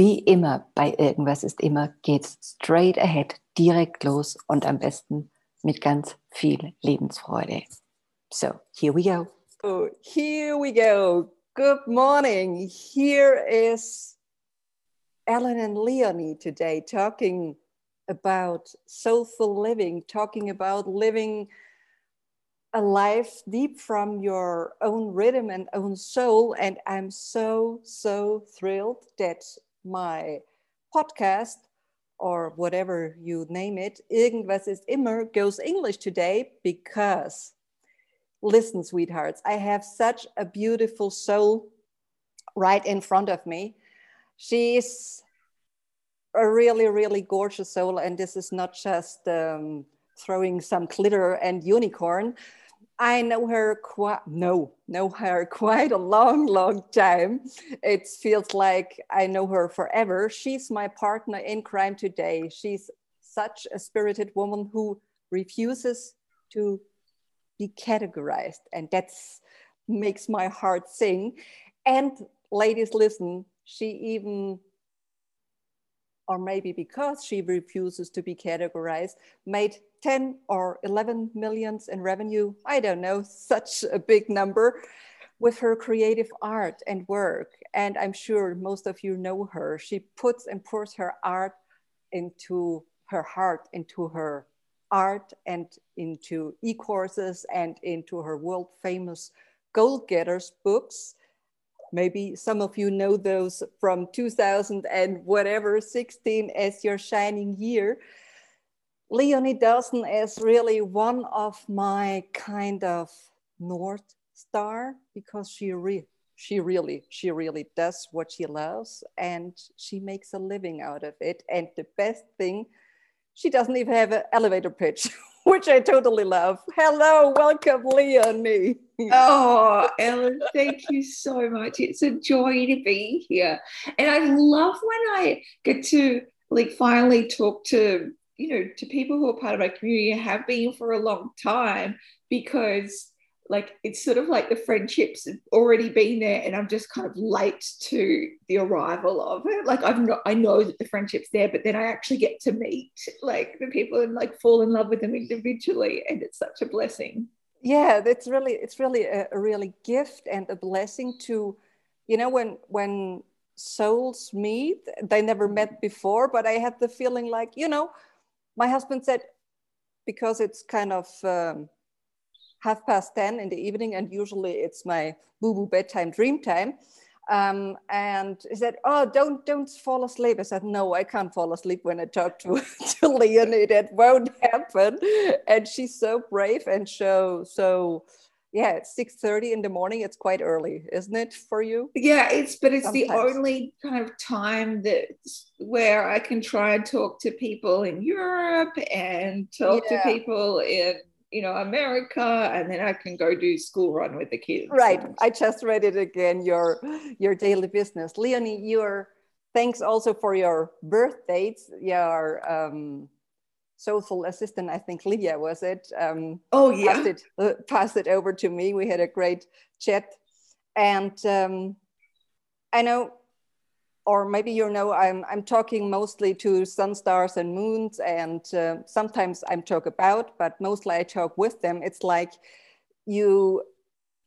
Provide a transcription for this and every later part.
Wie immer bei Irgendwas ist immer geht's straight ahead, direkt los und am besten mit ganz viel Lebensfreude. So, here we go. Oh, here we go. Good morning. Here is Ellen and Leonie today talking about soulful living, talking about living a life deep from your own rhythm and own soul. And I'm so, so thrilled that my podcast or whatever you name it, Irgendwas ist immer goes English today because listen, sweethearts, I have such a beautiful soul right in front of me. She's a really, really gorgeous soul, and this is not just um, throwing some glitter and unicorn. I know her quite no, know her quite a long, long time. It feels like I know her forever. She's my partner in crime today. She's such a spirited woman who refuses to be categorized, and that's makes my heart sing. And ladies, listen, she even or maybe because she refuses to be categorized, made 10 or 11 millions in revenue. I don't know, such a big number with her creative art and work. And I'm sure most of you know her. She puts and pours her art into her heart, into her art, and into e courses and into her world famous Goal Getters books Maybe some of you know those from 2000 and whatever, 16 as your shining year. Leonie Dawson is really one of my kind of North Star because she, re- she really, she really does what she loves and she makes a living out of it. And the best thing, she doesn't even have an elevator pitch, which I totally love. Hello, welcome, Leonie. oh, Ellen, thank you so much. It's a joy to be here. And I love when I get to like finally talk to, you know, to people who are part of my community and have been for a long time because like it's sort of like the friendships have already been there and i'm just kind of late to the arrival of it. Like i've not i know that the friendship's there but then i actually get to meet like the people and like fall in love with them individually and it's such a blessing. Yeah it's really it's really a, a really gift and a blessing to you know when when souls meet they never met before but i had the feeling like you know my husband said because it's kind of um, half past 10 in the evening, and usually it's my boo boo bedtime dream time. Um, and he said, "Oh, don't don't fall asleep." I said, "No, I can't fall asleep when I talk to to Leonie. That won't happen." And she's so brave and so so. Yeah, it's six thirty in the morning. It's quite early, isn't it for you? Yeah, it's but it's Sometimes. the only kind of time that where I can try and talk to people in Europe and talk yeah. to people in you know america and then i can go do school run with the kids right. i just read it again your your daily business. Leonie your thanks also for your birth dates your um soulful assistant i think lydia was it? Um oh yeah. passed it, uh, passed it over to me. We had a great chat. And um i know or maybe you know I'm, I'm talking mostly to sun stars and moons and uh, sometimes i'm talk about but mostly i talk with them. It's like you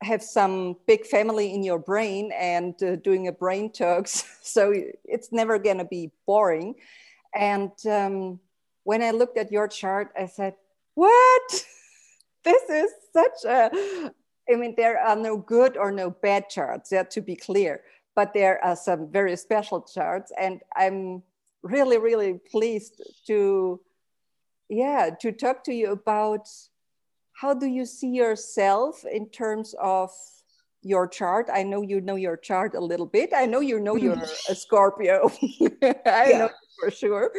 have some big family in your brain and uh, doing a brain talks so it's never going to be boring. And um, when i looked at your chart i said what? This is such a i mean there are no good or no bad charts yeah to be clear but there are some very special charts and i'm really really pleased to yeah to talk to you about how do you see yourself in terms of your chart? I know you know your chart a little bit. I know you know you're a scorpio. I yeah. know for sure.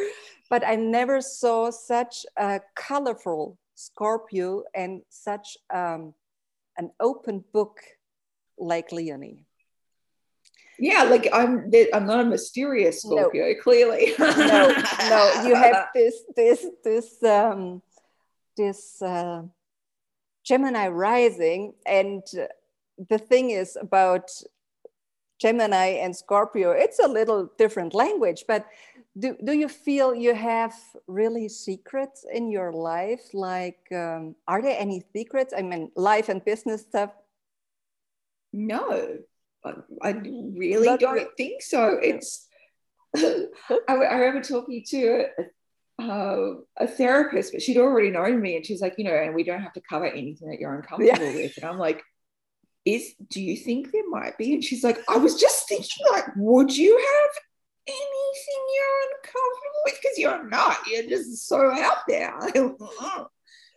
But i never saw such a colorful scorpio and such um, an open book like leonie yeah, like I'm I'm not a mysterious Scorpio, no. clearly. no, no, you have this this this um this uh, Gemini rising, and the thing is about Gemini and Scorpio, it's a little different language, but do, do you feel you have really secrets in your life? Like, um, are there any secrets? I mean, life and business stuff? No, I, I really Not don't really. think so. It's, I, I, remember talking to a, uh, a therapist, but she'd already known me, and she's like, you know, and we don't have to cover anything that you're uncomfortable yeah. with. And I'm like, is do you think there might be? And she's like, I was just thinking, like, would you have anything you're uncomfortable with because you're not you're just so out there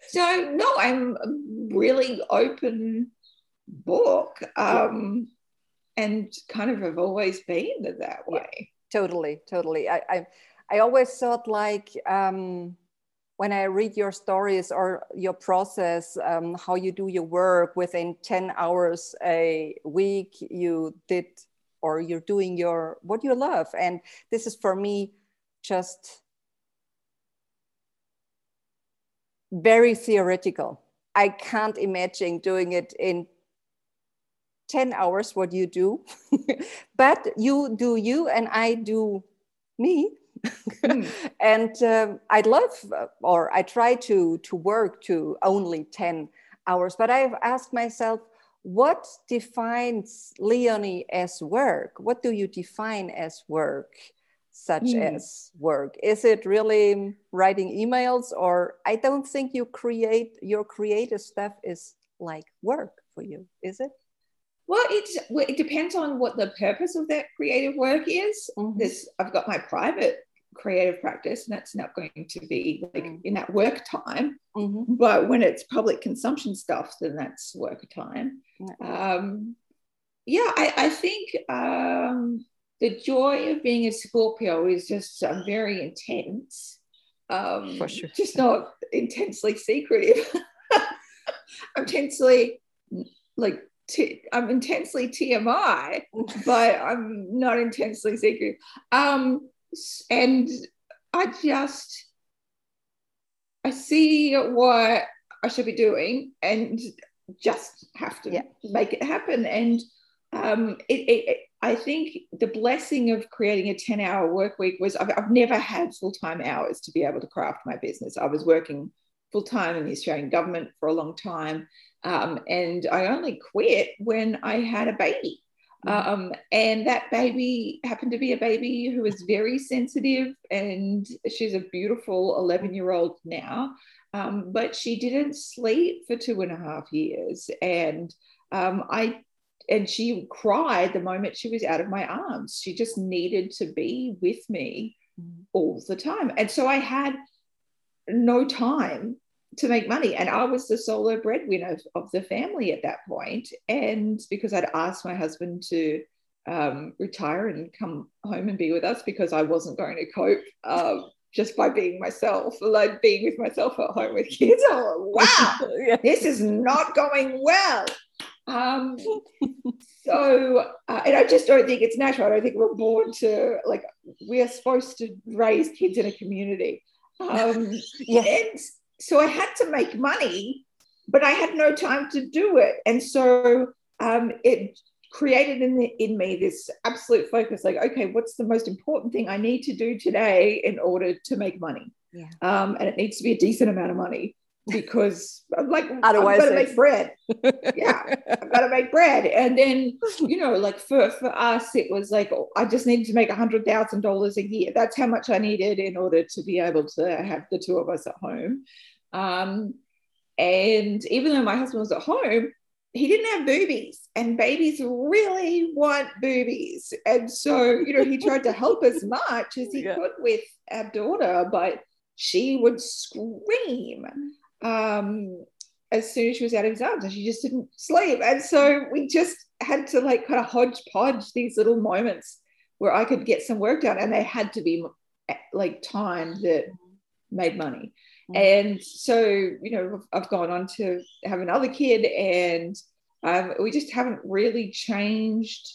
so no i'm a really open book um, and kind of have always been that way yeah, totally totally. I, I i always thought like um when I read your stories or your process, um, how you do your work within 10 hours a week, you did or you're doing your what you love. And this is for me just very theoretical. I can't imagine doing it in 10 hours what you do but you do you and i do me mm. and um, i love or i try to to work to only 10 hours but i've asked myself what defines Leonie as work? What do you define as work, such mm. as work? Is it really writing emails, or I don't think you create your creative stuff is like work for you, is it? Well, it, it depends on what the purpose of that creative work is. Mm-hmm. This I've got my private creative practice and that's not going to be like mm. in that work time mm-hmm. but when it's public consumption stuff then that's work time um, yeah I, I think um, the joy of being a scorpio is just uh, very intense um, For sure. just not intensely secretive intensely like T- I'm intensely TMI, but I'm not intensely secretive. Um, and I just I see what I should be doing and just have to yeah. make it happen. And um, it, it, I think the blessing of creating a 10 hour work week was I've, I've never had full time hours to be able to craft my business. I was working full time in the Australian government for a long time. Um, and I only quit when I had a baby. Mm-hmm. Um, and that baby happened to be a baby who was very sensitive, and she's a beautiful 11 year old now. Um, but she didn't sleep for two and a half years. And um, I and she cried the moment she was out of my arms. She just needed to be with me mm. all the time. And so I had no time to make money. And I was the solo breadwinner of, of the family at that point. And because I'd asked my husband to um, retire and come home and be with us because I wasn't going to cope uh, just by being myself, like being with myself at home with kids. Oh, wow, yeah. this is not going well. Um, so, uh, and I just don't think it's natural. I don't think we're born to like we are supposed to raise kids in a community. Um, yeah. And so I had to make money, but I had no time to do it. And so um, it created in, the, in me this absolute focus like, okay, what's the most important thing I need to do today in order to make money? Yeah. Um, and it needs to be a decent amount of money because I'm like, Otherwise I've got to make bread. yeah, I've got to make bread. And then, you know, like for, for us, it was like, I just needed to make a $100,000 a year. That's how much I needed in order to be able to have the two of us at home. Um, and even though my husband was at home, he didn't have boobies, and babies really want boobies. And so, you know, he tried to help as much as he yeah. could with our daughter, but she would scream um, as soon as she was out of his arms, and she just didn't sleep. And so we just had to like kind of hodgepodge these little moments where I could get some work done, and they had to be like time that made money. Mm. And so, you know, I've gone on to have another kid, and um, we just haven't really changed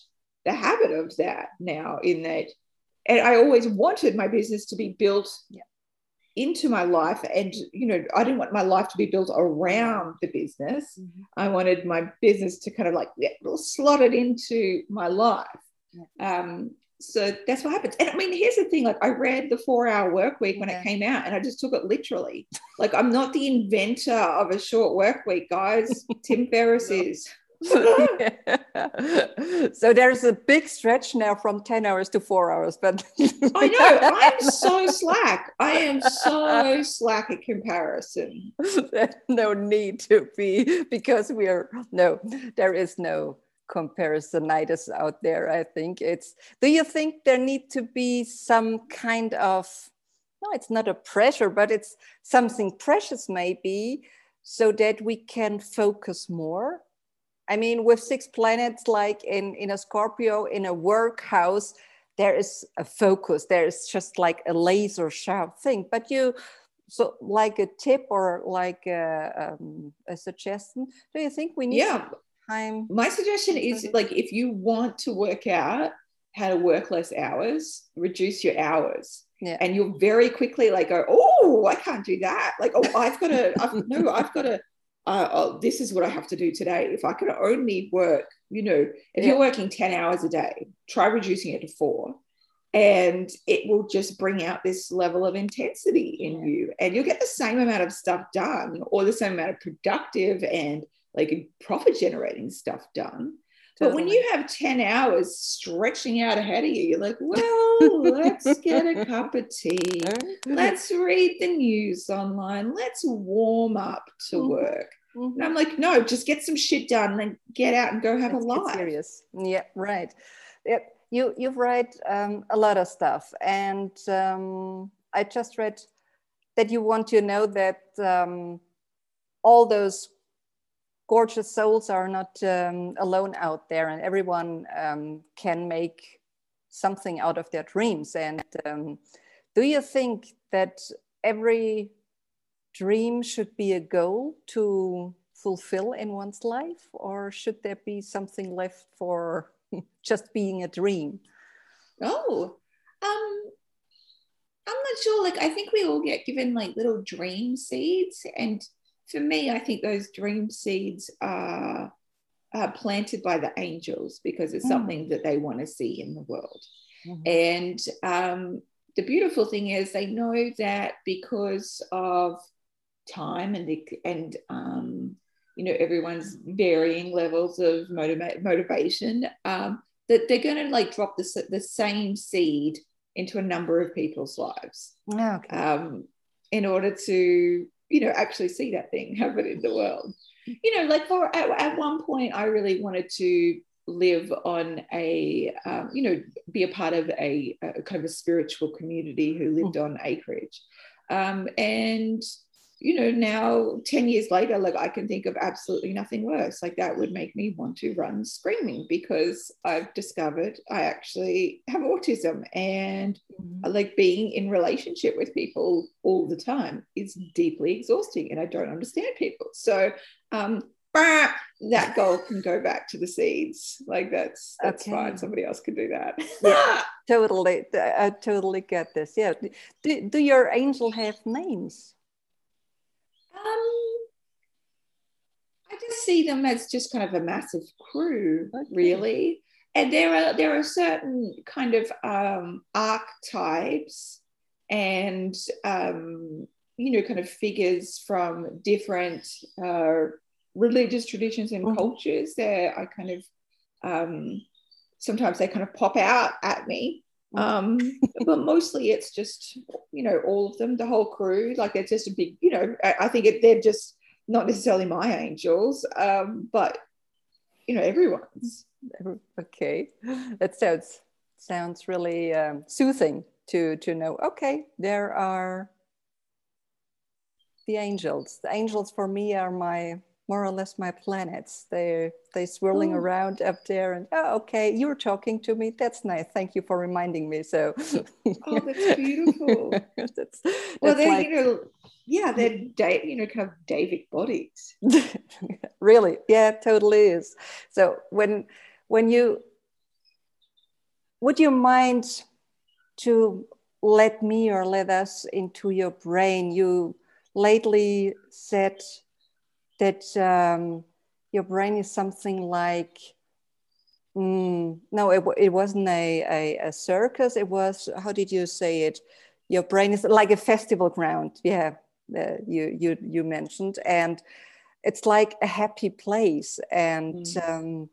the habit of that now. In that, and I always wanted my business to be built yeah. Into my life, and you know, I didn't want my life to be built around the business. Mm-hmm. I wanted my business to kind of like yeah, slot it into my life. Yeah. Um, so that's what happens. And I mean, here's the thing: like, I read the Four Hour Work Week when yeah. it came out, and I just took it literally. Like, I'm not the inventor of a short work week, guys. Tim Ferriss is. so there's a big stretch now from 10 hours to four hours but i know. I'm so slack. I am so slack in comparison. No need to be because we are no there is no comparisonitis out there i think. It's do you think there need to be some kind of no it's not a pressure but it's something precious maybe so that we can focus more i mean with six planets like in in a scorpio in a workhouse there is a focus there is just like a laser sharp thing but you so like a tip or like a, um, a suggestion do you think we need yeah time? My suggestion is like if you want to work out how to work less hours, reduce your hours. Yeah. And you'll very quickly like go, oh, I can't do that. Like, oh, I've got to, I've, no, I've got to, uh, oh, this is what I have to do today. If I can only work, you know, if yeah. you're working 10 hours a day, try reducing it to four. And it will just bring out this level of intensity in yeah. you. And you'll get the same amount of stuff done or the same amount of productive and like profit generating stuff done. Totally. But when you have 10 hours stretching out ahead of you, you're like, well, let's get a cup of tea. Let's read the news online. Let's warm up to mm-hmm. work. Mm-hmm. And I'm like, no, just get some shit done and get out and go have a life. Serious. Yeah, right. Yep. You, you've read um, a lot of stuff. And um, I just read that you want to know that um, all those gorgeous souls are not um, alone out there and everyone um, can make something out of their dreams. And um, do you think that every dream should be a goal to fulfill in one's life or should there be something left for just being a dream? Oh um i'm not sure. Like i think we all get given like little dream seeds and for me, I think those dream seeds are, are planted by the angels because it's mm. something that they want to see in the world. Mm-hmm. And um, the beautiful thing is they know that because of time and the, and um, you know everyone's varying levels of motiva- motivation um, that they're going to like drop the, the same seed into a number of people's lives okay. um, in order to you know actually see that thing happen in the world you know like for at, at one point i really wanted to live on a um, you know be a part of a, a, kind of a spiritual community who lived mm. on acreage um, and you know, now 10 years later, like I can think of absolutely nothing worse. Like that would make me want to run screaming because I've discovered I actually have autism and mm-hmm. like being in relationship with people all the time is deeply exhausting and I don't understand people. So, um, that goal can go back to the seeds. Like that's that's okay. fine. Somebody else can do that. yeah, totally. I totally get this. Yeah. Do, do your angel have names? Um, I just see them as just kind of a massive crew, okay. really. And there are there are certain kind of um, archetypes and um, you know kind of figures from different uh, religious traditions and mm-hmm. cultures that I kind of um, sometimes they kind of pop out at me um, but mostly it's just you know all of them the whole crew like it's just a big you know i, I think it, they're just not necessarily my angels um, but you know everyone's. Okay. That sounds sounds really um, soothing to to know okay there are the angels. The angels for me are my more or less my planets. They they swirling oh. around up there, and oh, okay, you're talking to me. That's nice. Thank you for reminding me. So, oh, that's beautiful. that's, that's well, they're like, you know, yeah, they're da- you know kind of David bodies. really, yeah, totally is. So when when you would you mind to let me or let us into your brain? You lately said that um, your brain is something like Mm, no, it, it wasn't a, a, a, circus. It was, how did you say it? Your brain is like a festival ground. Yeah, uh, you, you, you mentioned. And it's like a happy place. And, mm. um,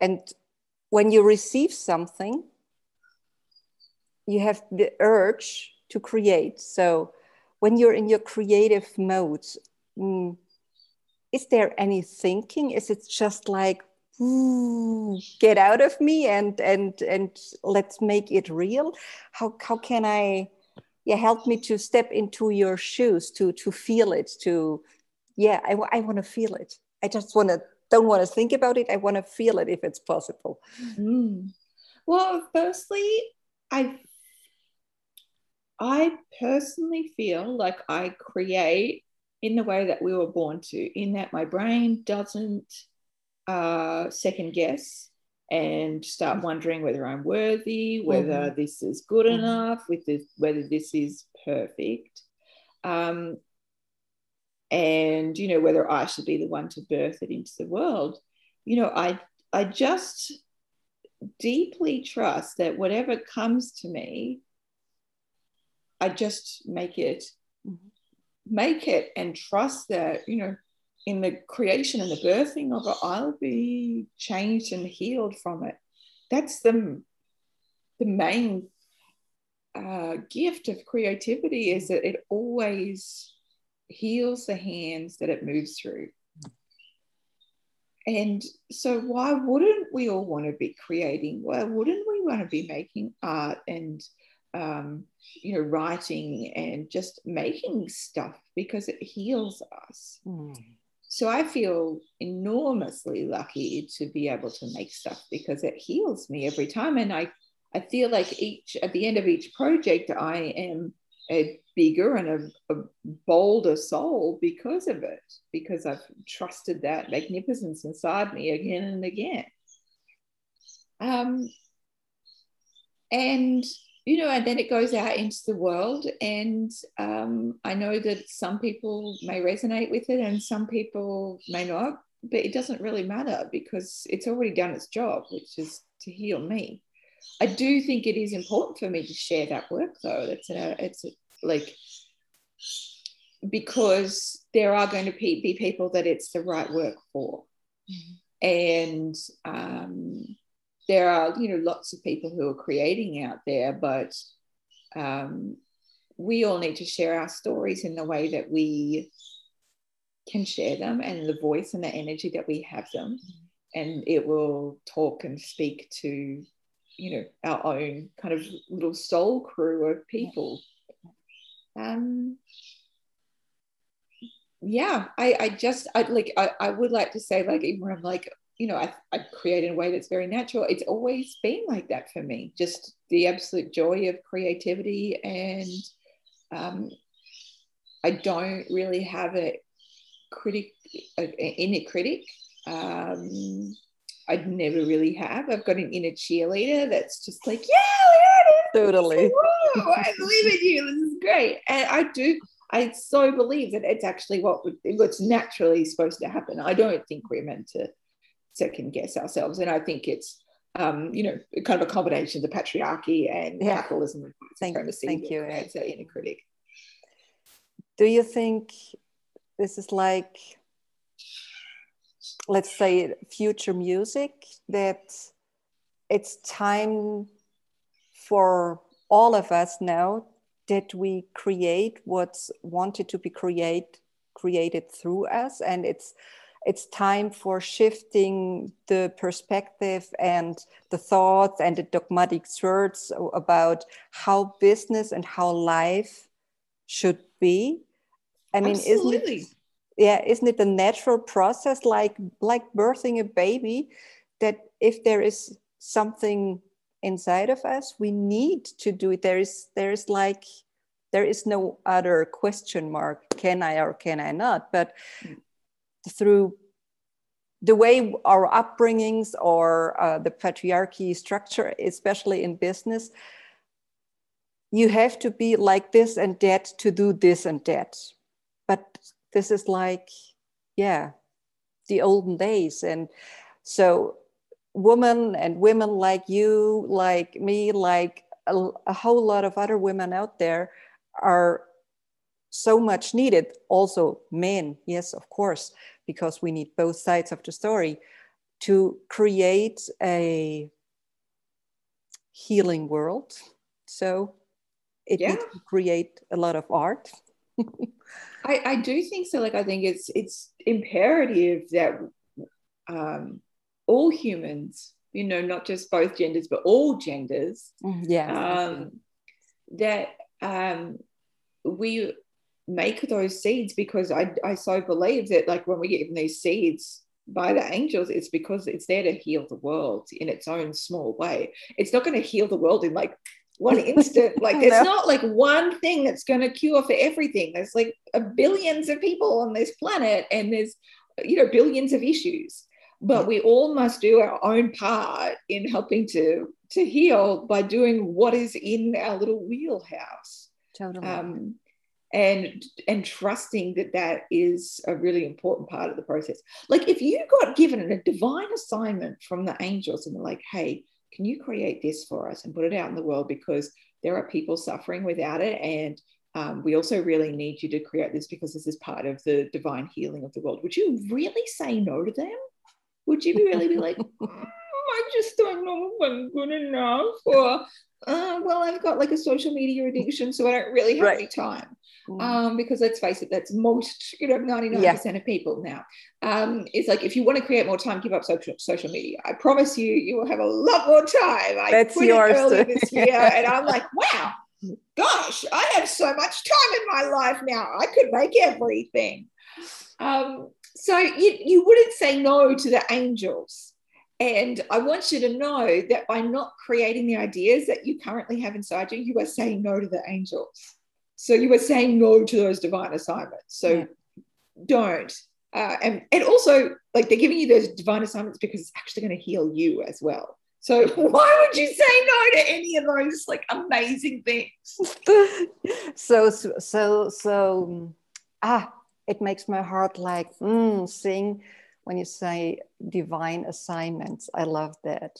and when you receive something, you have the urge to create. So when you're in your creative mode, mm, is there any thinking? Is it just like, get out of me and and and let's make it real? How how can I yeah help me to step into your shoes to to feel it to yeah I, I want to feel it. I just want to don't want to think about it. I want to feel it if it's possible. Mm. Well, firstly, I I personally feel like I create in the way that we were born to, in that my brain doesn't uh, second guess and start wondering whether I'm worthy, whether mm-hmm. this is good mm-hmm. enough, with this, whether this is perfect. Um, and you know whether I should be the one to birth it into the world. You know, I I just deeply trust that whatever comes to me, I just make it mm-hmm. make it and trust that, you know, in the creation and the birthing of it, I'll be changed and healed from it. That's the, the main uh, gift of creativity is that it always heals the hands that it moves through. And so, why wouldn't we all want to be creating? Why wouldn't we want to be making art and, um, you know, writing and just making stuff because it heals us? Mm. So, I feel enormously lucky to be able to make stuff because it heals me every time. And I, I feel like each, at the end of each project, I am a bigger and a, a, bolder soul because of it, because I've trusted that magnificence inside me again and again. Um, and you know, and then it goes out into the world, and um, I know that some people may resonate with it, and some people may not. But it doesn't really matter because it's already done its job, which is to heal me. I do think it is important for me to share that work, though. It's a, it's a, like because there are going to be people that it's the right work for mm-hmm. and um, there are you know lots of people who are creating out there but um, we all need to share our stories in the way that we can share them and the voice and the energy that we have them. And it will talk and speak to you know our own kind of little soul crew of people. Um, yeah, I, I just I like I, I would like to say like even when I'm like you know I, I create in a way that's very natural. It's always been like that for me. Just the absolute joy of creativity and um, I don't really have a critic an inner critic. Um, I'd never really have. I've got an inner cheerleader that's just like, yeah, totally. I believe in you. This is great. And I do, I so believe that it's actually what what's naturally supposed to happen. I don't think we're meant to second guess ourselves. And I think it's, um, you know, kind of a combination of the patriarchy and yeah. capitalism and thank, thank you. It's an inner critic. Do you think this is like let's say future music that it's time for all of us now that we create what's wanted to be create created through us and it's it's time for shifting the perspective and the thoughts and the dogmatic words about how business and how life should be i mean Absolutely. isn't it yeah isn't it a natural process like like birthing a baby that if there is something inside of us we need to do it there is there is like there is no other question mark can i or can i not but mm. Through the way our upbringings or uh, the patriarchy structure especially in business you have to be like this and that to do this and that. But this is like yeah the olden days. And So, women and women like you, like me, like a, a whole lot of other women out there are so much needed. Also, men, yes, of course, because we need both sides of the story to create a healing world. So it yeah. needs to create a lot of art. I, I do think so. Like I think it's it's imperative that um, all humans, you know, not just both genders, but all genders, mm, yeah, um, that um, we make those seeds because I, I so believe that like when we get these seeds by the angels, it's because it's there to heal the world in its own small way. It's not going to heal the world in like one instant. Like it's no. not like one thing that's going to cure for everything. There's like a billions of people on this planet, and there's you know billions of issues. But we all must do our own part in helping to to heal by doing what is in our little wheelhouse. Totally. Um, and and trusting that that is a really important part of the process. Like if you got given a divine assignment from the angels and they're like hey can you create this for us and put it out in the world? Because there are people suffering without it and um, we also really need you to create this because this is part of the divine healing of the world. Would you really say no to them? Would you really be like mm, i just don't know if i'm good enough or uh, well i've got like a social media addiction so i don't really have right. any time Mm. Um, because let's face it, that's most, you know, 99% yeah. of people now. Um, it's like if you want to create more time, give up social social media. I promise you, you will have a lot more time. I that's quit yours. early this year, and I'm like, wow, gosh, I have so much time in my life now. I could make everything. Um, so you, you wouldn't say no to the angels. And I want you to know that by not creating the ideas that you currently have inside you, you are saying no to the angels. So you were saying no to those divine assignments. So yeah. don't. Uh, and, and also, like they're giving you those divine assignments because it's actually going to heal you as well. So why would you say no to any of those like amazing things? so so so ah, it makes my heart like mm, sing when you say divine assignments. I love that.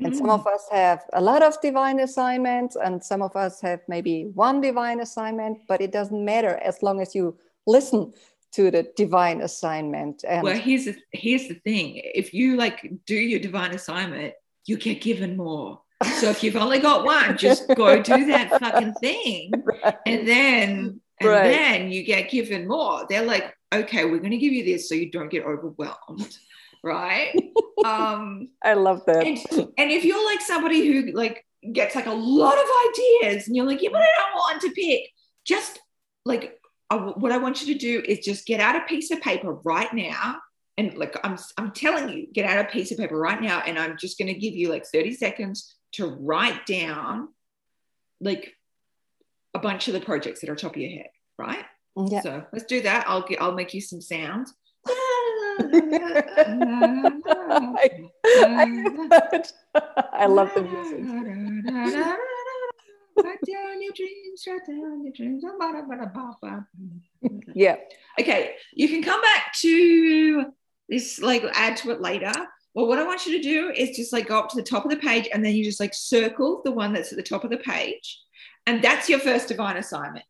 And mm. some of us have a lot of divine assignments, and some of us have maybe one divine assignment, but it doesn't matter as long as you listen to the divine assignment. And well, here's the, here's the thing if you like do your divine assignment, you get given more. So if you've only got one, just go do that fucking thing. Right. And then and right. then you get given more. They're like, okay, we're going to give you this so you don't get overwhelmed right? Um, I love that. And, and if you're like somebody who like gets like a lot of ideas and you're like, yeah, but I don't want to pick, just like I, what I want you to do is just get out a piece of paper right now. And like I'm, I'm telling you, get out a piece of paper right now, and I'm just going to give you like 30 seconds to write down like a bunch of the projects that are top of your head, right? Yeah. So let's do that. I'll get, I'll make you some sounds. I, I, love the music. yeah. Okay. You can come back to this, like add to it later. Well, what I want you to do is just like go up to the top of the page and then you just like circle the one that's at the top of the page. And that's your first divine assignment.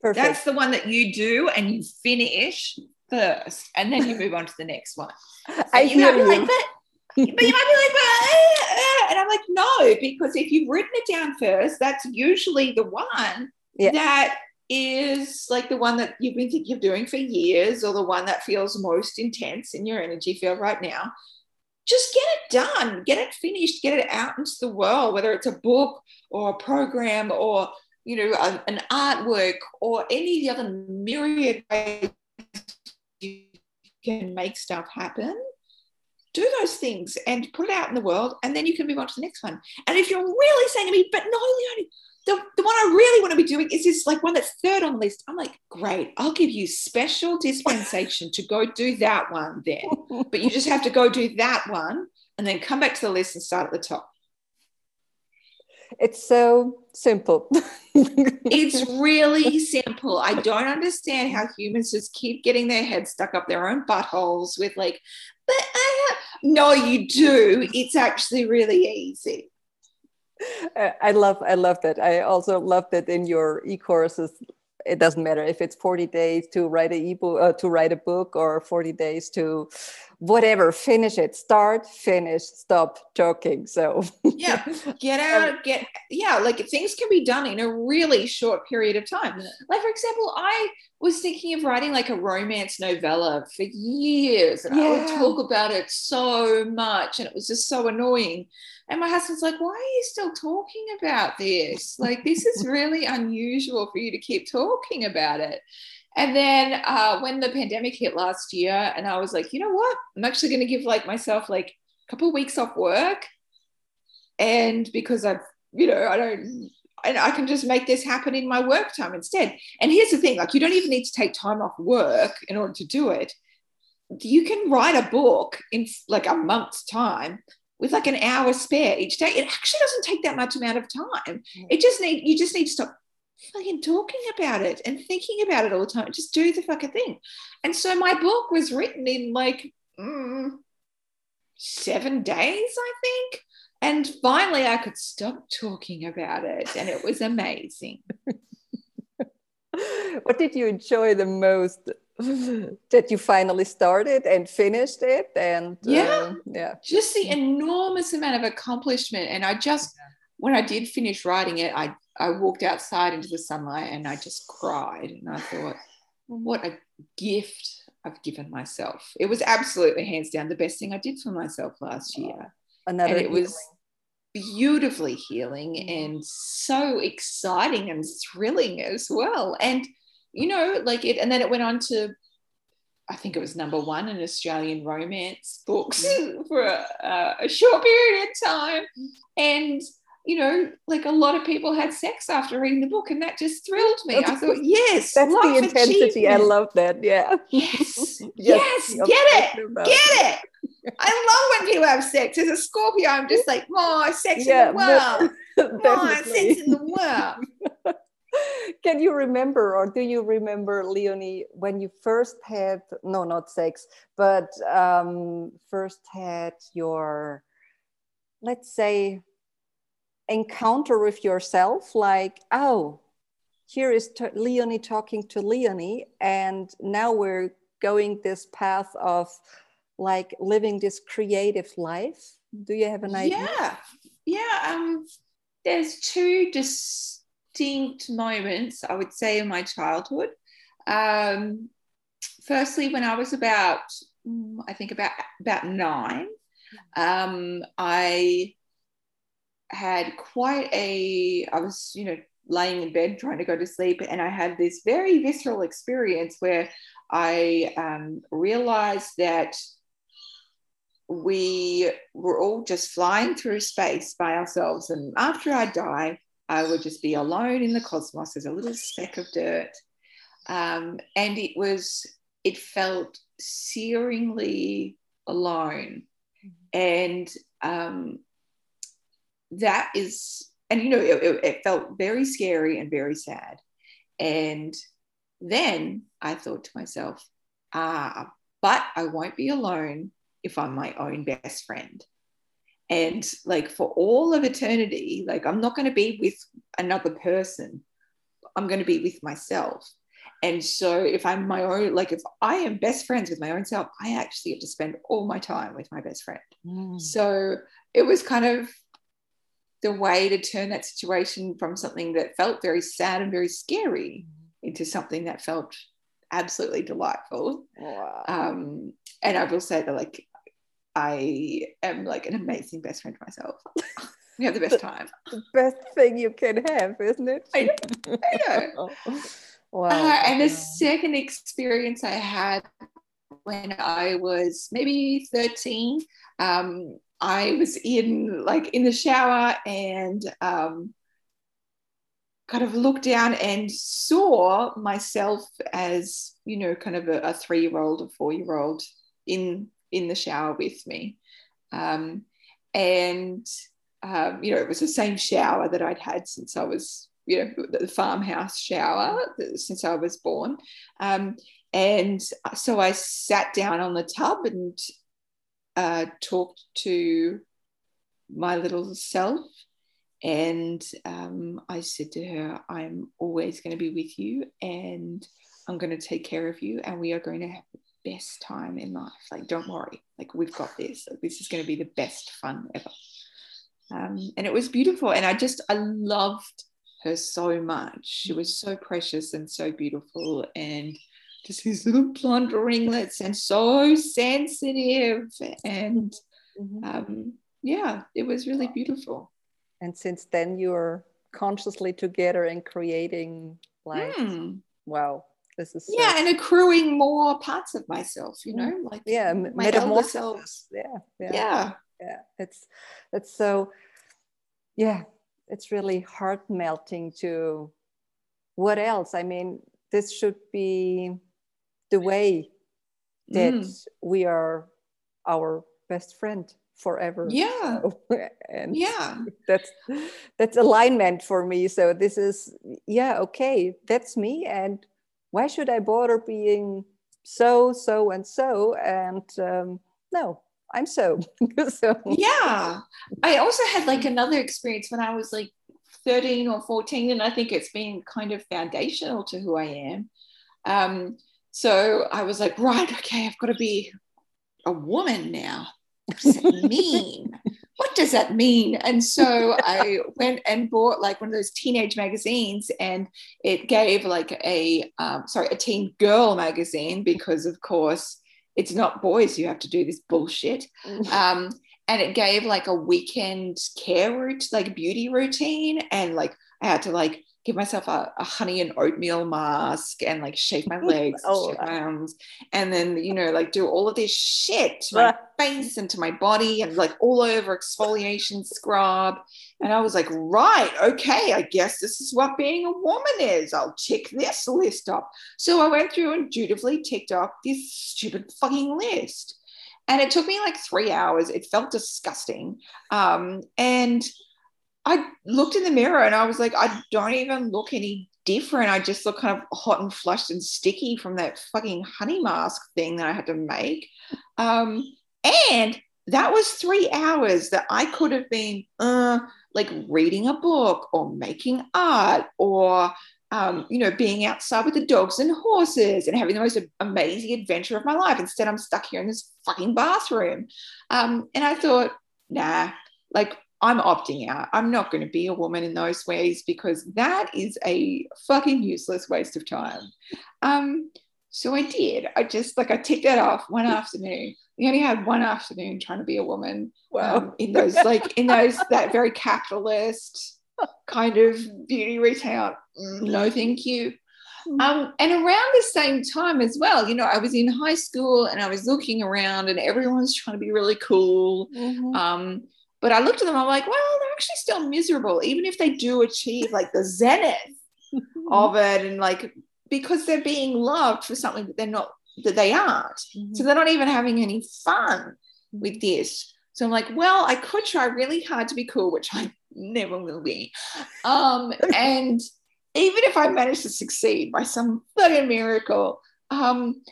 Perfect. That's the one that you do and you finish first, and then you move on to the next one. So I you might be you. like, but, but you might be like, but, uh, uh, and I'm like, no, because if you've written it down first, that's usually the one yeah. that is like the one that you've been thinking of doing for years, or the one that feels most intense in your energy field right now. Just get it done, get it finished, get it out into the world, whether it's a book or a program or you know an artwork or any of the other myriad ways you can make stuff happen do those things and put it out in the world and then you can move on to the next one and if you're really saying to me but no Leonie, the, the one I really want to be doing is this like one that's third on the list. I'm like, great, I'll give you special dispensation to go do that one then. But you just have to go do that one and then come back to the list and start at the top. It's so simple. it's really simple. I don't understand how humans just keep getting their heads stuck up their own buttholes with like, but I have, no, you do. It's actually really easy. I love I love that. I also love that in your e-courses it doesn't matter if it's 40 days to write a ebook uh, to write a book or 40 days to whatever finish it start finish stop talking. So yeah get out get yeah like things can be done in a really short period of time. Like for example i was thinking of writing like a romance novella for years and yeah. i would talk about it so much and it was just so annoying and my husband's like, why are you still talking about this? Like, this is really unusual for you to keep talking about it. And then uh, when the pandemic hit last year, and I was like, you know what? I'm actually going to give like myself like a couple of weeks off work. And because I've, you know, I don't, and I can just make this happen in my work time instead. And here's the thing like, you don't even need to take time off work in order to do it. You can write a book in like a month's time with like an hour spare each day. It actually doesn't take that much amount of time. Mm. It just need you just need to stop fucking talking about it and thinking about it all the time. Just do the fucking thing. And so my book was written in like mm, seven days, I think. And finally, I could stop talking about it, and it was amazing. what did you enjoy the most that you finally started and finished it and yeah. uh, yeah. Just the enormous amount of accomplishment. And i just when i did finish writing it i i walked outside into the sunlight and i just cried. And i thought what a gift i've given myself. It was absolutely hands down the best thing i did for myself last year. Another and it was beautifully healing and so exciting and thrilling as well. And you know, like it, and then it went on to, I think it was number one in Australian romance books mm. for a, a short period of time. And, you know, like a lot of people had sex after reading the book, and that just thrilled me. I thought, yes, that's the intensity. I love that. Yeah. Yes, yes, get it, get it. I love when people have sex. As a Scorpio, I'm just like, more sex yeah, in the world. More sex in the world. Can you remember, or do you remember, Leonie, when you first had, no, not sex, but um, first had your, let's say, encounter with yourself? Like, oh, here is Leonie talking to Leonie, and now we're going this path of like living this creative life. Do you have an idea? Yeah, yeah. Um, there's two just distinct moments, I would say, in my childhood. Um, firstly, when I was about, mm, I think about about nine, um, I had quite a. I was, you know, laying in bed trying to go to sleep, and I had this very visceral experience where I um, realized that we were all just flying through space by ourselves. And after I die, I would just be alone in the cosmos as a little speck of dirt. Um, and it was, it felt searingly alone. And um, that is, and you know, it, it felt very scary and very sad. And then I thought to myself, ah, but I won't be alone if I'm my own best friend and like for all of eternity like i'm not going to be with another person. I'm going to be with myself. And so if i'm my own like if i am best friends with my own self i actually have to spend all my time with my best friend. Mm. so it was kind of the way to turn that situation from something that felt very sad and very scary into something that felt absolutely delightful. Wow. um, and i will say that like I am like an amazing best friend to myself. we have the best time. The best thing you can have, isn't it? I know. I know. wow. Uh, and the second experience I had when I was maybe 13, um, I was in like in the shower and um, kind of looked down and saw myself as, you know, kind of a, a three year old or four year old in in the shower with me. Um, and, um, you know, it was the same shower that I'd had since I was, you know, the farmhouse shower since I was born. Um, and so I sat down on the tub and uh, talked to my little self and um, I said to her, I'm always going to be with you and I'm going to take care of you and we are going to have best time in life. Like, don't worry. Like, we've got this. Like, this is going to be the best fun ever. Um, and it was beautiful. And I just, I loved her so much. She was so precious and so beautiful. And just these little blonde ringlets and so sensitive. And mm-hmm. um, yeah, it was really beautiful and since then you're consciously together and creating like mm. wow this is so yeah and accruing more parts of myself you know like yeah my metamorphosis. yeah, yeah. Yeah. Yeah it's it's so yeah it's really heart melting to what else? I mean this should be the way that mm. we are our best friend forever. Yeah. And yeah. that's that's alignment for me. So this is yeah okay that's me and why should i bother being so so and so? And um, no i'm so. So yeah. I also had like another experience when i was like 13 or 14 and i think it's been kind of foundational to who i am. Um, so i was like right okay i've got to be a woman now. What does that mean? What does that mean? And so I went and bought like one of those teenage magazines, and it gave like a um, sorry a teen girl magazine because of course it's not boys who have to do this bullshit. Mm. Um, and it gave like a weekend care route, like beauty routine, and like I had to like give myself a, a, honey and oatmeal mask and like shave my legs, oh, shave my arms, and then you know like do all of this shit to my face and to my body and like all over exfoliation scrub. And I was like, right, okay, I guess this is what being a woman is. I'll tick this list off. So I went through and dutifully ticked off this stupid fucking list. And it took me like three hours. It felt disgusting. Um, and I looked in the mirror and I was like, I don't even look any different. I just look kind of hot and flushed and sticky from that fucking honey mask thing that I had to make. Um, and that was three hours that I could have been uh, like reading a book or making art or um, you know, being outside with the dogs and horses and having the most amazing adventure of my life. Instead, I'm stuck here in this fucking bathroom. Um, and I thought, nah, like I'm opting out. I'm not going to be a woman in those ways because that is a fucking useless waste of time. Um, so I did. I just like I ticked that off one afternoon. We only had one afternoon trying to be a woman. Wow. Um, in those like in those that very capitalist kind of beauty retail. Mm, no, thank you. Hmm. Um, and around the same time as well, you know, I was in high school and I was looking around and everyone's trying to be really cool. Mm-hmm. Um, but I looked at them, I'm like, well, they're actually still miserable, even if they do achieve like the zenith of it, and like because they're being loved for something that they're not, that they aren't. Mm-hmm. So they're not even having any fun with this. So I'm like, well, I could try really hard to be cool, which I never will be. Um, and even if I manage to succeed by some fucking miracle, um,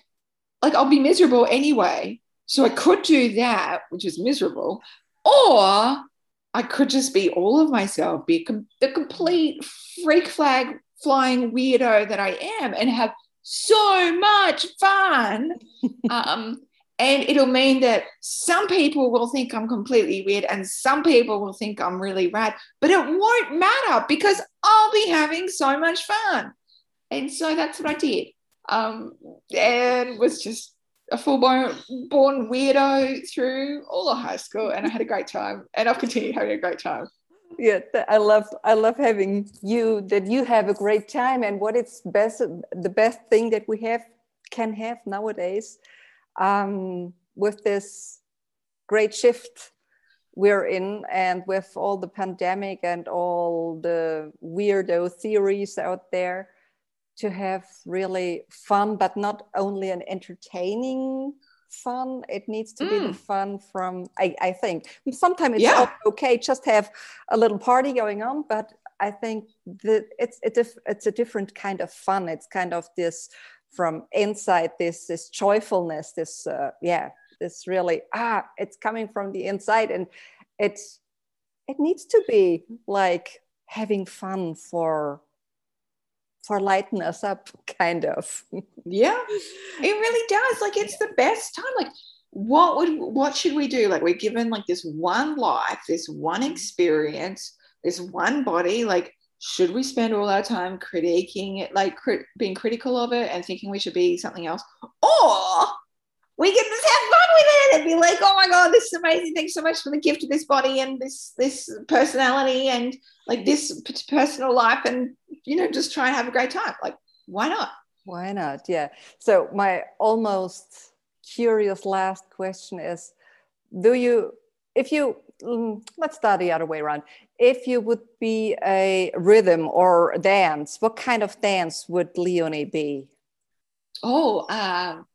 like I'll be miserable anyway. So I could do that, which is miserable, or I could just be all of myself, be com- the complete freak flag flying weirdo that I am, and have so much fun. um, and it'll mean that some people will think I'm completely weird and some people will think I'm really rad, but it won't matter because I'll be having so much fun. And so that's what I did. Um, and was just a full born, weirdo through all of high school and I had a great time and I've continued having a great time. Yeah, I love I love having you that you have a great time and what it's best the best thing that we have can have nowadays um, with this great shift we're in and with all the pandemic and all the weirdo theories out there to have really fun, but not only an entertaining fun. It needs to mm. be the mm. fun from, I, I think. Sometimes it's yeah. okay, just have a little party going on, but I think that it's, it's a different kind of fun. It's kind of this from inside, this, this joyfulness, this, uh, yeah, this really ah it's coming from the inside and it's it needs to be like having fun for for lighten us up kind of. Yeah it really does. Like it's the best time. Like what would what should we do? Like we're given like this one life this one mm-hmm. experience this one body. Like should we spend all our time critiquing it like crit- being critical of it and thinking we should be something else? Or we can just have fun with it and be like, oh my god, this is amazing! Thanks so much for the gift of this body and this this personality and like this personal life, and you know, just try and have a great time. Like, why not? Why not? Yeah. So my almost curious last question is: Do you, if you, mm, let's start the other way around. If you would be a rhythm or dance, what kind of dance would Leonie be? Oh, um,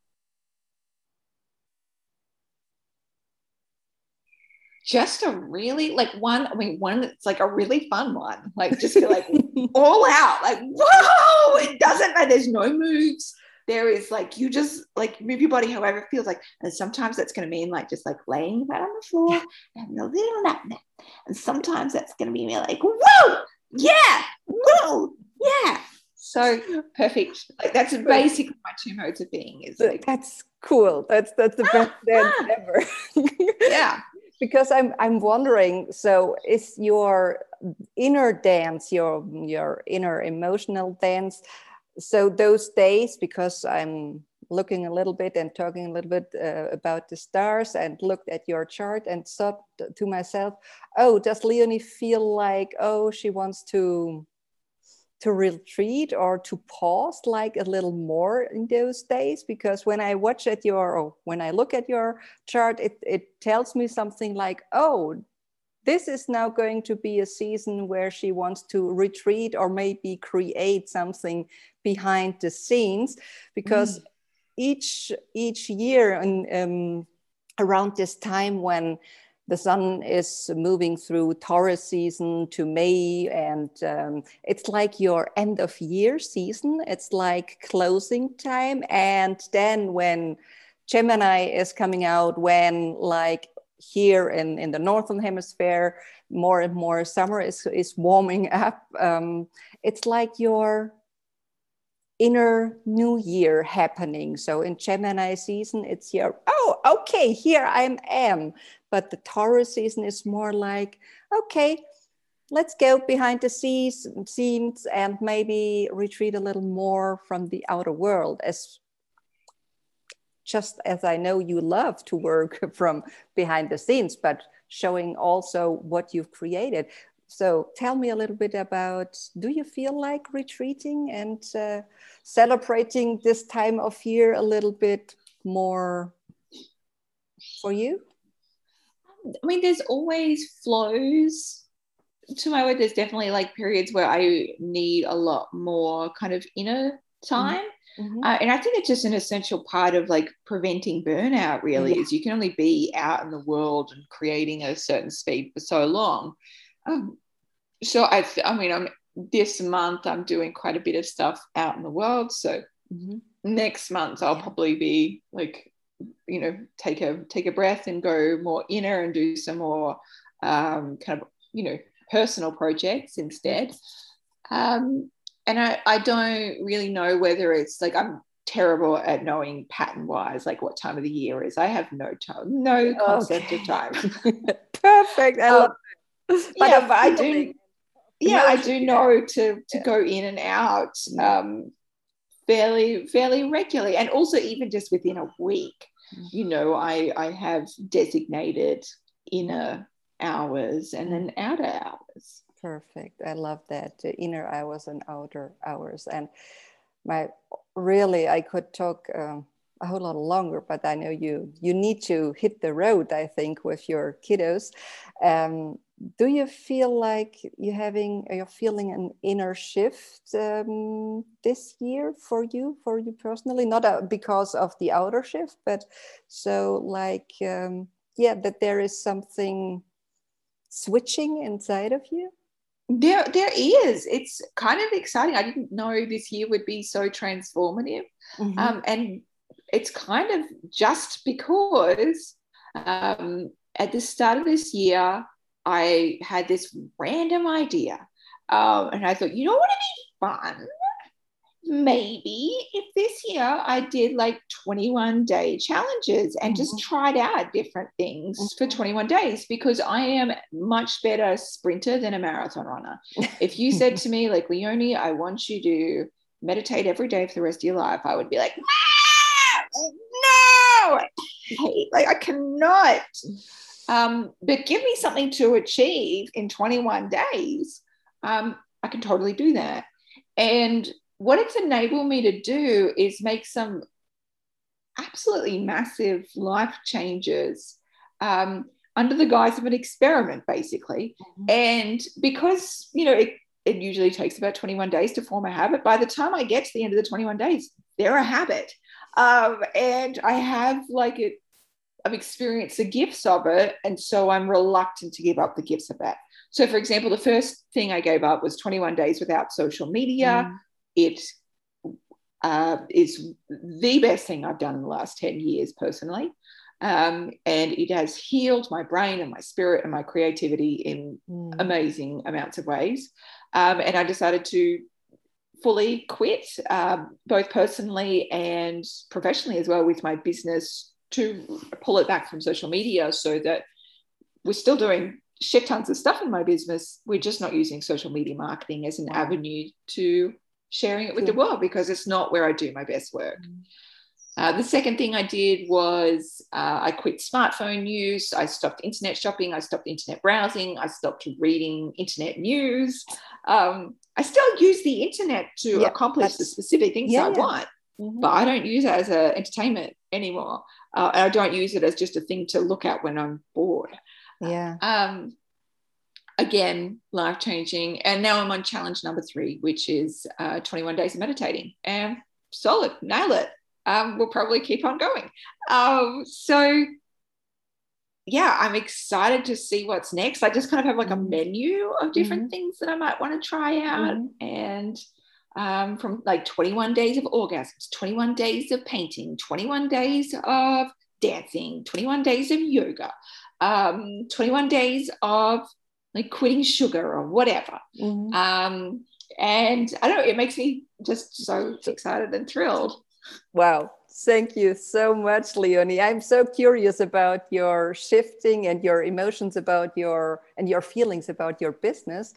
just a really like one i mean one that's like a really fun one like just be like all out like whoa it doesn't matter there's no moves. There is like you just like move your body however it feels like and sometimes that's going to mean like just like laying right on the floor and a little nap nap and sometimes that's going to be me like whoa yeah whoa yeah. So perfect. Like that's basically my two modes of being is like that's cool. That's that's the ah, best dance ever. Yeah because I'm I'm wondering. So, is your inner dance, your your inner emotional dance? So those days, because I'm looking a little bit and talking a little bit uh, about the stars and looked at your chart and thought to myself, oh, does Leonie feel like oh she wants to to retreat or to pause like a little more in those days because when i watch at your or when i look at your chart it, it tells me something like oh this is now going to be a season where she wants to retreat or maybe create something behind the scenes because mm. each each year and um, around this time when the sun is moving through Taurus season to May, and um, it's like your end of year season. It's like closing time. And then when Gemini is coming out, when like here in, in the northern hemisphere, more and more summer is, is warming up, um, it's like your inner new year happening. So in Gemini season, it's your, oh, okay, here I am. But the Taurus season is more like, okay, let's go behind the scenes, scenes and maybe retreat a little more from the outer world as just as I know you love to work from behind the scenes, but showing also what you've created. So tell me a little bit about do you feel like retreating and uh, celebrating this time of year a little bit more for you? I mean, there's always flows to my work. There's definitely like periods where I need a lot more kind of inner time. Mm-hmm. Uh, and I think it's just an essential part of like preventing burnout, really, yeah. is you can only be out in the world and creating a certain speed for so long. Um, so I, I mean, I'm this month I'm doing quite a bit of stuff out in the world. So mm-hmm. next month I'll probably be like you know take a take a breath and go more inner and do some more um, kind of you know personal projects instead um, and I, I don't really know whether it's like i'm terrible at knowing pattern wise like what time of the year is i have no time no concept okay. of time perfect I love it. But yeah but i do yeah i do know to to yeah. go in and out um, fairly fairly regularly. And also even just within a week you know i i have designated inner hours and then outer hours. Perfect. I love that. The inner hours and outer hours. And my really i could talk um, a whole lot longer but i know you you need to hit the road i think with your kiddos. Um, do you feel like you're having you're feeling an inner shift um, this year for you for you personally? Not uh, because of the outer shift but so like um, yeah that there is something switching inside of you? There there is. It's kind of exciting. I didn't know this year would be so transformative. Mm-hmm. um, and it's kind of just because um, at the start of this year, I had this random idea. Um, and I thought, you know what would be fun? Maybe if this year I did like 21 day challenges and just Mm-hmm. tried out different things for 21 days because I am much better sprinter than a marathon runner. If you said to me, like, Leonie, I want you to meditate every day for the rest of your life, I would be like, no, no, I hate, like, I cannot. Um, but give me something to achieve in 21 days. Um, I can totally do that. And what it's enabled me to do is make some absolutely massive life changes um, under the guise of an experiment, basically. And because, you know, it, it usually takes about 21 days to form a habit, by the time I get to the end of the 21 days, they're a habit. Um, and I have like it, I've experienced the gifts of it. And so I'm reluctant to give up the gifts of that. So, for example, the first thing I gave up was 21 days without social media. Mm. It uh, is the best thing I've done in the last 10 years personally. Um, and it has healed my brain and my spirit and my creativity in Mm. amazing amounts of ways. Um, and I decided to fully quit, um, both personally and professionally as well, with my business to pull it back from social media so that we're still doing shit tons of stuff in my business. We're just not using social media marketing as an Wow. avenue to sharing it with the world because it's not where I do my best work. Mm. Uh, the second thing I did was uh, I quit smartphone use. I stopped internet shopping. I stopped internet browsing. I stopped reading internet news. Um, I still use the internet to Yeah, accomplish the specific things yeah, I yeah. want, Mhm. but I don't use it as an entertainment anymore. Uh, and I don't use it as just a thing to look at when I'm bored. Yeah. Um, again, life changing. And now I'm on challenge number three, which is uh, 21 days of meditating. And solid, nail it. Um, we'll probably keep on going. Um, so, yeah, I'm excited to see what's next. I just kind of have like a Mhm. menu of different things that I might want to try out. Mhm. And um, from like 21 days of orgasms, 21 days of painting, 21 days of dancing, 21 days of yoga, um, 21 days of like quitting sugar or whatever. Mhm. Um, and I don't know, it makes me just so excited and thrilled. Wow. Thank you so much, Leonie. I'm so curious about your shifting and your emotions about your and your feelings about your business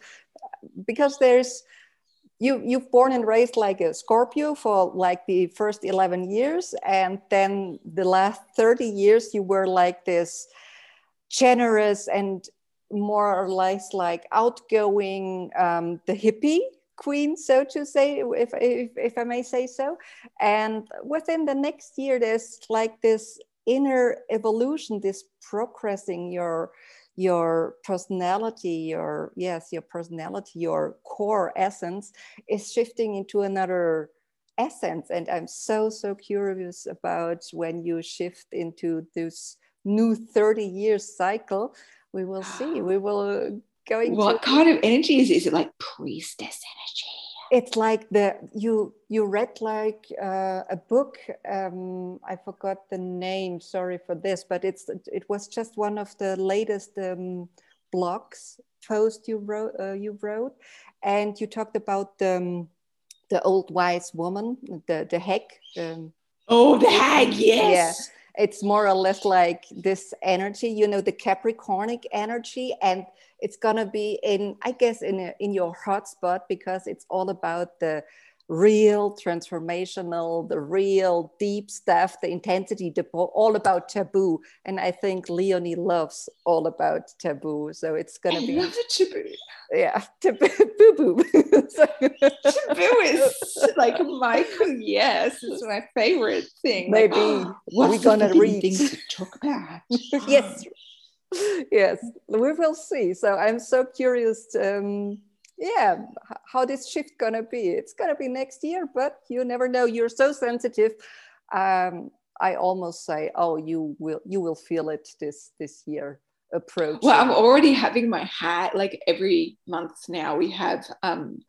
because there's you you've born and raised like a Scorpio for like the first 11 years and then the last 30 years you were like this generous and more or less like outgoing um, the hippie queen so to say if, if if i may say so. And within the next year there's like this inner evolution this progressing your your personality your yes your personality your core essence is shifting into another essence and i'm so so curious about when you shift into this new 30 years cycle we will see we will uh, going What to kind of energy is it? Is it like priestess energy? It's like the you you read like uh, a book um, i forgot the name sorry for this but it's it was just one of the latest um, blogs post you wrote uh, you wrote and you talked about the um, the old wise woman the the heck um, Oh, the hag, yes. It's more or less like this energy you know the capricornic energy and it's gonna be in i guess in a, in your hotspot because it's all about the real transformational the real deep stuff the intensity the all about taboo and i think leonie loves all about taboo so it's gonna I be love taboo. yeah taboo boo boo So- Taboo is like my yes, it's my favorite thing. Like, Maybe what's we're the gonna read. things to talk about? yes yes we will see so i'm so curious um yeah how this shift gonna be it's gonna be next year but you never know you're so sensitive um i almost say oh you will you will feel it this this year approach Well, I'm already having my hat like every month now. We have um,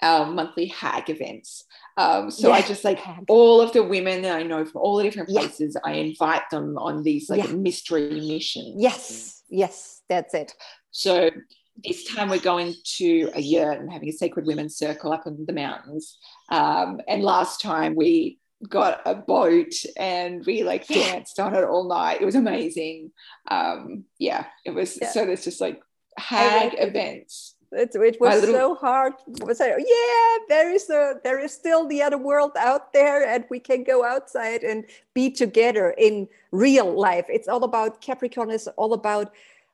our monthly hag events. Um, so Yeah, I just like all of the women that I know from all the different Yeah. places, I invite them on these like Yeah. mystery missions. Yes, yes, that's it. So this time we're going to a yurt and having a sacred women's circle up in the mountains. Um, and last time we got a boat and we like danced on it all night. It was amazing. Um, yeah, it was. Yeah. So there's just like hag events. It, it was little- so hard. Was I, yeah, there is a there is still the other world out there, and we can go outside and be together in real life. It's all about Capricorn. is all about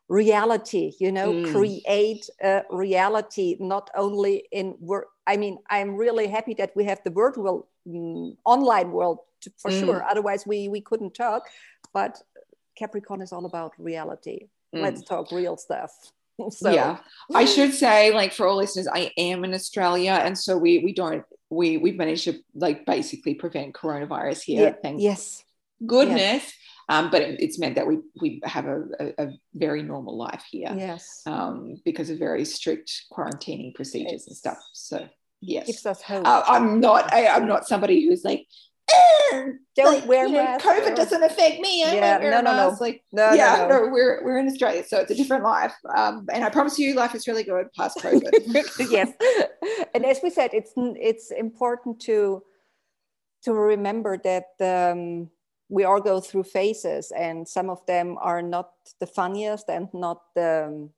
reality. You know, Mm. create a reality, not only in work. I mean, I'm really happy that we have the virtual mm, online world to, for Mm. sure. Otherwise, we we couldn't talk. But Capricorn is all about reality. Mm. Let's talk real stuff. So, yeah i should say like for all listeners i am in australia and so we we don't we we've managed to like basically prevent coronavirus here Yeah, thank yes. goodness um, but it, it's meant that we we have a, a, a very normal life here Yes. um, because of very strict quarantining procedures and stuff so yes Gives us hope. uh, i'm not I, i'm not somebody who's like "Eh, Don't like, wear you know, masks. covid or- doesn't affect me I Yeah, no, no, no. like No, yeah, no, no. no, we're we're in Australia, so it's a different life. Um, and I promise you, life is really good past COVID. yes. And as we said, it's it's important to to remember that um, we all go through phases, and some of them are not the funniest and not the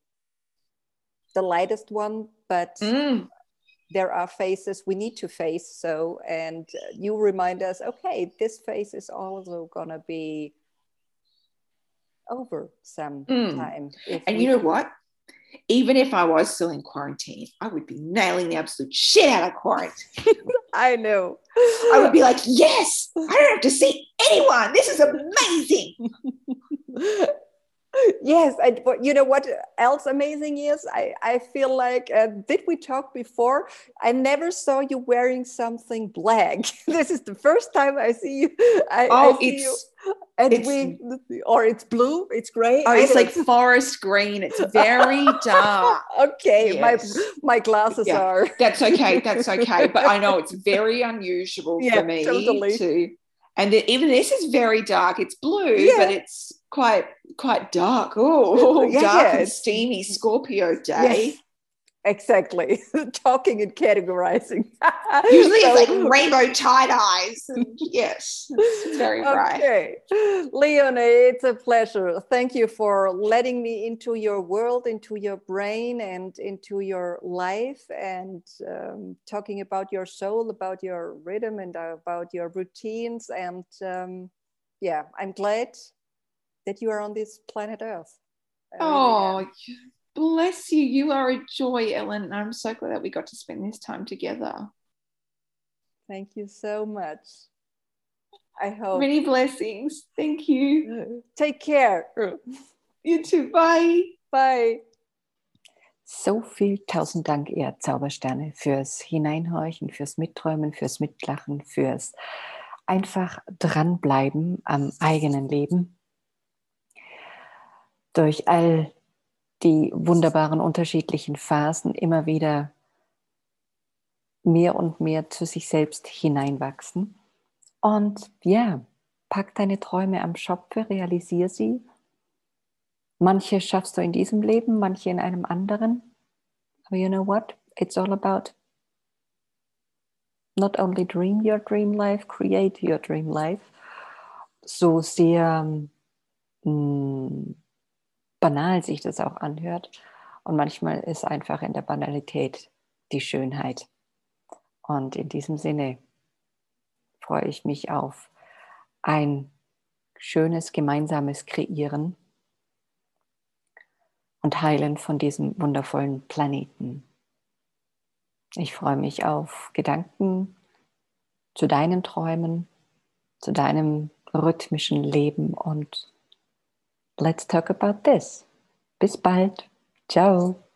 the lightest one, but Mm, there are phases we need to face. So, and you remind us, okay, this phase is also gonna be over sometime. if and you know what? Even if I was still in quarantine, I would be nailing the absolute shit out of quarantine. I know. I would be like, yes, I don't have to see anyone. This is amazing. yes, and what- you know what else amazing is? I, I feel like, uh, did we talk before? I never saw you wearing something black. this is the first time I see you. I, Oh, I see you. it's And it's- we, or it's blue, it's gray. oh, it's like forest green. It's very dark. okay, Yes. my my glasses Yeah. are. That's okay. That's okay. But I know it's very unusual Yeah, for me totally. to. And even this is very dark. It's blue, Yeah. but it's quite quite dark. Oh, Yeah, dark yeah, and steamy Scorpio day. Yes, exactly. Talking and categorizing. Usually So- it's like rainbow tie dyes. Yes, it's very bright. Okay. Leonie, it's a pleasure. Thank you for letting me into your world, into your brain, and into your life, and um, talking about your soul, about your rhythm, and about your routines. And um, yeah, I'm glad that you are on this planet Earth. I really am. Oh, bless you. You are a joy, Ellen. And I'm so glad that we got to spend this time together. thank you so much. I hope. Many blessings. Thank you. Take care. You too. Bye. Bye. So viel tausend Dank, ihr Zaubersterne, fürs Hineinhorchen, fürs Mitträumen, fürs Mitlachen, fürs einfach dranbleiben am eigenen Leben. Durch all die wunderbaren unterschiedlichen Phasen immer wieder mehr und mehr zu sich selbst hineinwachsen. Und ja, pack deine Träume am Schopfe, realisier sie. Manche schaffst du in diesem Leben, manche in einem anderen. Aber you know what? It's all about not only dream your dream life, create your dream life. So sehr mh, banal sich das auch anhört. Und manchmal ist einfach in der Banalität die Schönheit. Und in diesem Sinne freue ich mich auf ein schönes gemeinsames Kreieren und Heilen von diesem wundervollen Planeten. Ich freue mich auf Gedanken zu deinen Träumen, zu deinem rhythmischen Leben und let's talk about this. Bis bald. Ciao.